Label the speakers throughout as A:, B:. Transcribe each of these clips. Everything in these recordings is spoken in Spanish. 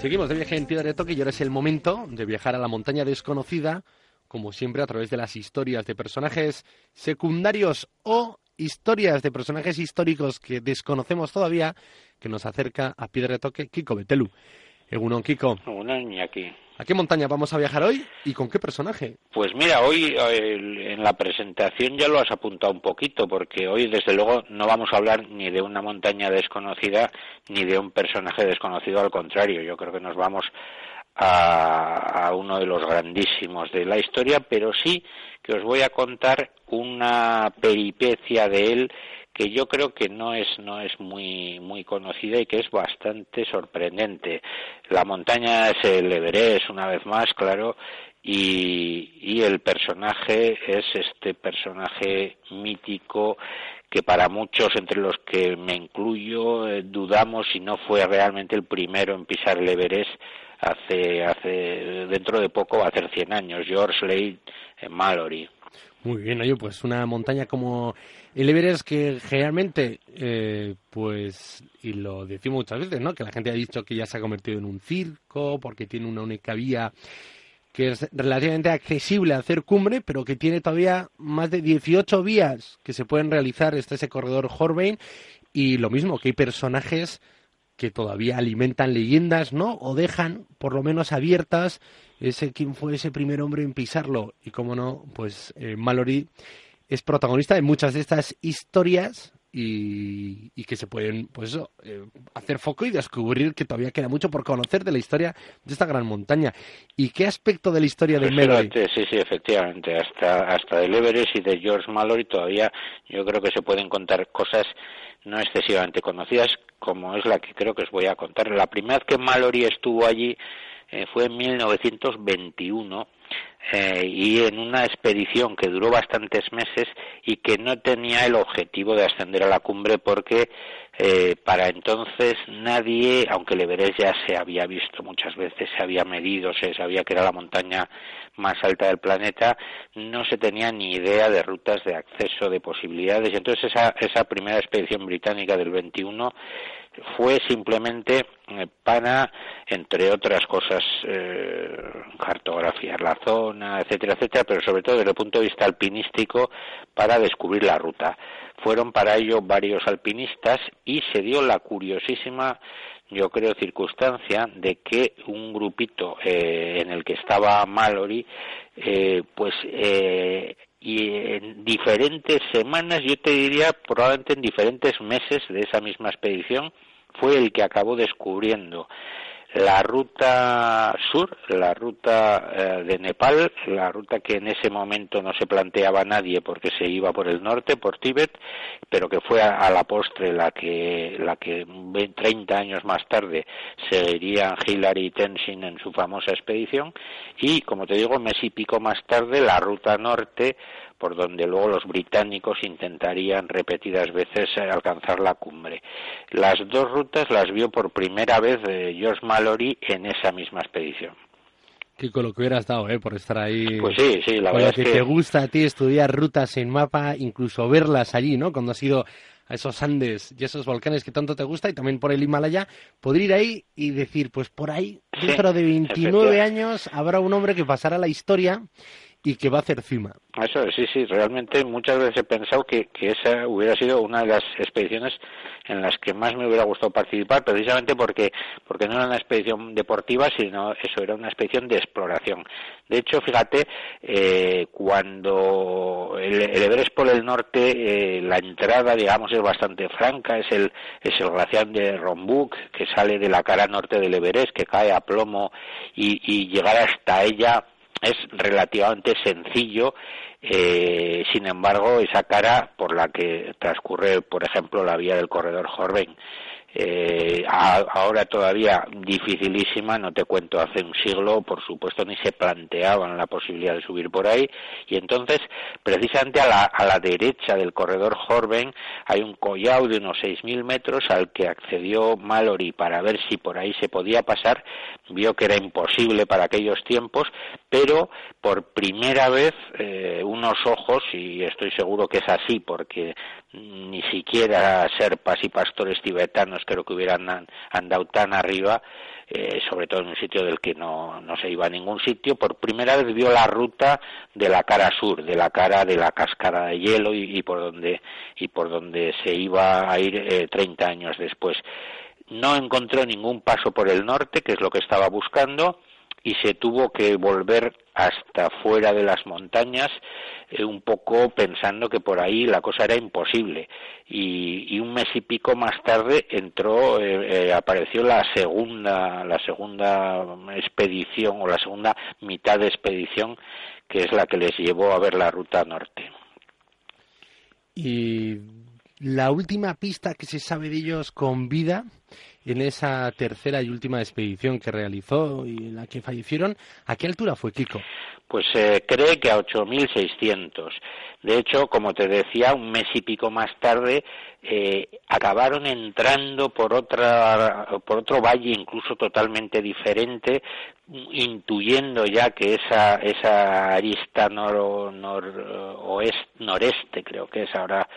A: Seguimos de viaje en Piedra de Toque y ahora es el momento de viajar a la montaña desconocida, como siempre a través de las historias de personajes secundarios o historias de personajes históricos que desconocemos todavía, que nos acerca a Piedra de Toque Kiko Betelu. Egunon, Kiko.
B: Egunon, aquí.
A: ¿A qué montaña vamos a viajar hoy y con qué personaje?
B: Pues mira, hoy en la presentación ya lo has apuntado un poquito, porque hoy desde luego no vamos a hablar ni de una montaña desconocida ni de un personaje desconocido, al contrario, yo creo que nos vamos a, a uno de los grandísimos de la historia, pero sí que os voy a contar una peripecia de él que yo creo que no es no es muy muy conocida y que es bastante sorprendente. La montaña es el Everest una vez más, claro, y, y el personaje es este personaje mítico que para muchos, entre los que me incluyo, eh, dudamos si no fue realmente el primero en pisar el Everest hace, hace dentro de poco, va a hacer 100 años, George Slade Mallory.
A: Muy bien, oye, pues una montaña como el Everest que generalmente, eh, pues, y lo decimos muchas veces, ¿no? Que la gente ha dicho que ya se ha convertido en un circo porque tiene una única vía que es relativamente accesible a hacer cumbre, pero que tiene todavía más de 18 vías que se pueden realizar. Está ese corredor Horbein y lo mismo, que hay personajes que todavía alimentan leyendas, ¿no? O dejan, por lo menos abiertas, ese quién fue ese primer hombre en pisarlo. Y como no, pues eh, Mallory es protagonista de muchas de estas historias y, que se pueden, pues eh, hacer foco y descubrir que todavía queda mucho por conocer de la historia de esta gran montaña. ¿Y qué aspecto de la historia de Mallory?
B: Sí, sí, efectivamente. Hasta, hasta del Everest y de George Mallory todavía yo creo que se pueden contar cosas no excesivamente conocidas como es la que creo que os voy a contar. La primera vez que Mallory estuvo allí eh, fue en 1921 eh, y en una expedición que duró bastantes meses y que no tenía el objetivo de ascender a la cumbre porque eh, para entonces nadie, aunque el Everest ya se había visto muchas veces, se había medido, se sabía que era la montaña más alta del planeta, no se tenía ni idea de rutas de acceso, de posibilidades. Entonces esa, esa primera expedición británica del 21 fue simplemente eh, para, entre otras cosas, eh, cartografiar la zona, etcétera, etcétera, pero sobre todo desde el punto de vista alpinístico para descubrir la ruta. Fueron para ello varios alpinistas y se dio la curiosísima yo creo, circunstancia de que un grupito eh, en el que estaba Mallory, eh, pues eh, y en diferentes semanas, yo te diría probablemente en diferentes meses de esa misma expedición, fue el que acabó descubriendo la ruta sur, la ruta eh, de Nepal, la ruta que en ese momento no se planteaba nadie porque se iba por el norte, por Tíbet, pero que fue a, la postre la que, la que 30 años más tarde seguirían Hillary y Tenzin en su famosa expedición, y como te digo, mes y pico más tarde la ruta norte por donde luego los británicos intentarían repetidas veces eh, alcanzar la cumbre. Las dos rutas las vio por primera vez eh, George Mallory en esa misma expedición.
A: Kiko, lo que hubieras dado, ¿eh? Por estar ahí.
B: Pues sí, sí, la verdad
A: que,
B: es
A: que... te gusta a ti estudiar rutas en mapa, incluso verlas allí, ¿no? Cuando has ido a esos Andes y esos volcanes que tanto te gusta y también por el Himalaya, poder ir ahí y decir, pues por ahí, dentro de 29 años, habrá un hombre que pasará la historia y que va a hacer cima.
B: Eso, sí, sí, realmente muchas veces he pensado que, que esa hubiera sido una de las expediciones en las que más me hubiera gustado participar, precisamente porque, porque no era una expedición deportiva, sino eso era una expedición de exploración. De hecho, fíjate, eh, cuando el, Everest por el norte, eh, la entrada, digamos, es bastante franca, es el, es el glaciar de Rombuk, que sale de la cara norte del Everest, que cae a plomo, y, y llegar hasta ella es relativamente sencillo eh, sin embargo, esa cara por la que transcurre, por ejemplo, la vía del corredor Jorben, eh, ahora todavía dificilísima, no te cuento hace un siglo, por supuesto ni se planteaban la posibilidad de subir por ahí, y entonces precisamente a la, a la derecha del corredor Jorben hay un collao de unos 6.000 metros al que accedió Mallory para ver si por ahí se podía pasar, vio que era imposible para aquellos tiempos, pero por primera vez eh, unos ojos, y estoy seguro que es así porque ni siquiera serpas y pastores tibetanos creo que hubieran andado tan arriba, eh, sobre todo en un sitio del que no, no se iba a ningún sitio, por primera vez vio la ruta de la cara sur, de la cara de la cascada de hielo y, por donde y por donde se iba a ir eh, 30 años después. No encontró ningún paso por el norte, que es lo que estaba buscando, y se tuvo que volver hasta fuera de las montañas eh, un poco pensando que por ahí la cosa era imposible. Y, un mes y pico más tarde entró eh, eh, apareció la segunda la segunda expedición o la segunda mitad de expedición que es la que les llevó a ver la ruta norte.
A: Y la última pista que se sabe de ellos con vida en esa tercera y última expedición que realizó y en la que fallecieron. ¿A qué altura fue Kiko?
B: Pues se cree que a 8.600. De hecho, como te decía, un mes y pico más tarde eh, acabaron entrando por otra por otro valle incluso totalmente diferente intuyendo ya que esa esa arista nor, noreste creo que es ahora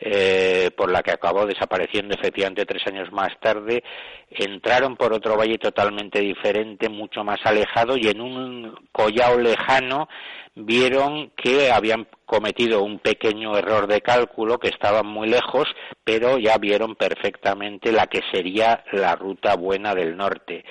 B: eh, por la que acabó desapareciendo efectivamente tres años más tarde entraron por otro valle totalmente diferente mucho más alejado y en un collao lejano vieron que habían cometido un pequeño error de cálculo, que estaban muy lejos, pero ya vieron perfectamente la que sería la ruta buena del norte.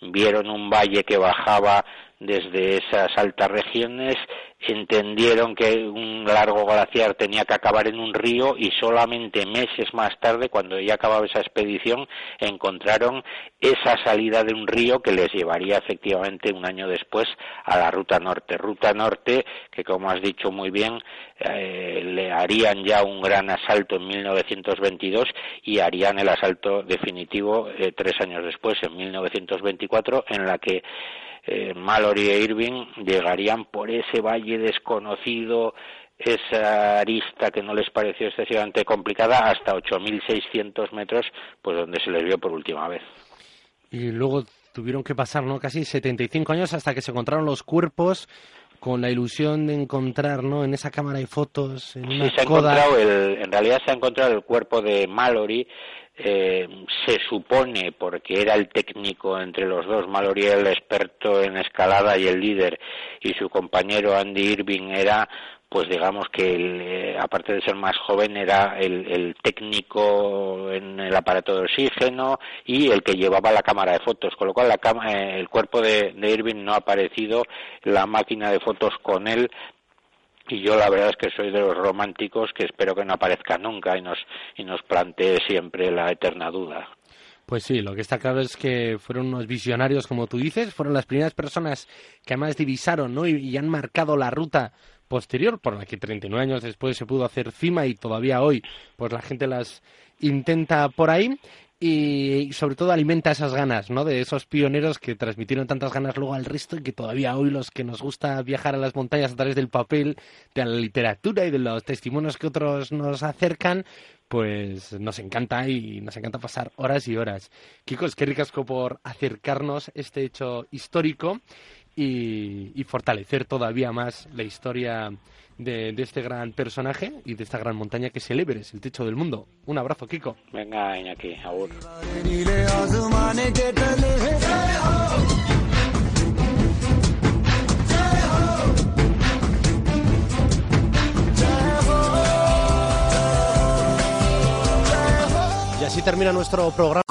B: Vieron un valle que bajaba desde esas altas regiones entendieron que un largo glaciar tenía que acabar en un río y solamente meses más tarde, cuando ya acababa esa expedición, encontraron esa salida de un río que les llevaría efectivamente un año después a la ruta norte. Ruta norte que, como has dicho muy bien, eh, le harían ya un gran asalto en 1922 y harían el asalto definitivo eh, tres años después, en 1924, en la que eh, Mallory e Irving llegarían por ese valle desconocido, esa arista que no les pareció excesivamente complicada, hasta 8.600 metros, pues donde se les vio por última vez.
A: Y luego tuvieron que pasar ¿no? casi 75 años hasta que se encontraron los cuerpos con la ilusión de encontrar ¿no? en esa cámara de fotos en una
B: se ha encontrado el, en realidad se ha encontrado el cuerpo de Mallory eh, se supone, porque era el técnico entre los dos, Mallory el experto en escalada y el líder, y su compañero Andy Irving era, pues digamos que eh, aparte de ser más joven, era el, técnico en el aparato de oxígeno y el que llevaba la cámara de fotos, con lo cual la eh, el cuerpo de, de Irving no ha aparecido, la máquina de fotos con él y yo la verdad es que soy de los románticos que espero que no aparezca nunca y nos, y nos plantee siempre la eterna duda.
A: Pues sí, lo que está claro es que fueron unos visionarios, como tú dices, fueron las primeras personas que además divisaron ¿no? y, han marcado la ruta posterior por la que 39 años después se pudo hacer cima y todavía hoy pues la gente las intenta por ahí y sobre todo alimenta esas ganas, ¿no? De esos pioneros que transmitieron tantas ganas luego al resto y que todavía hoy los que nos gusta viajar a las montañas a través del papel, de la literatura y de los testimonios que otros nos acercan, pues nos encanta y nos encanta pasar horas y horas. Kiko, es que ricasco por acercarnos este hecho histórico y, y fortalecer todavía más la historia de, este gran personaje y de esta gran montaña que es el Everest, el techo del mundo. Un abrazo, Kiko.
B: Venga, Iñaki, aún.
C: Y así termina nuestro programa.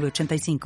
D: 906985.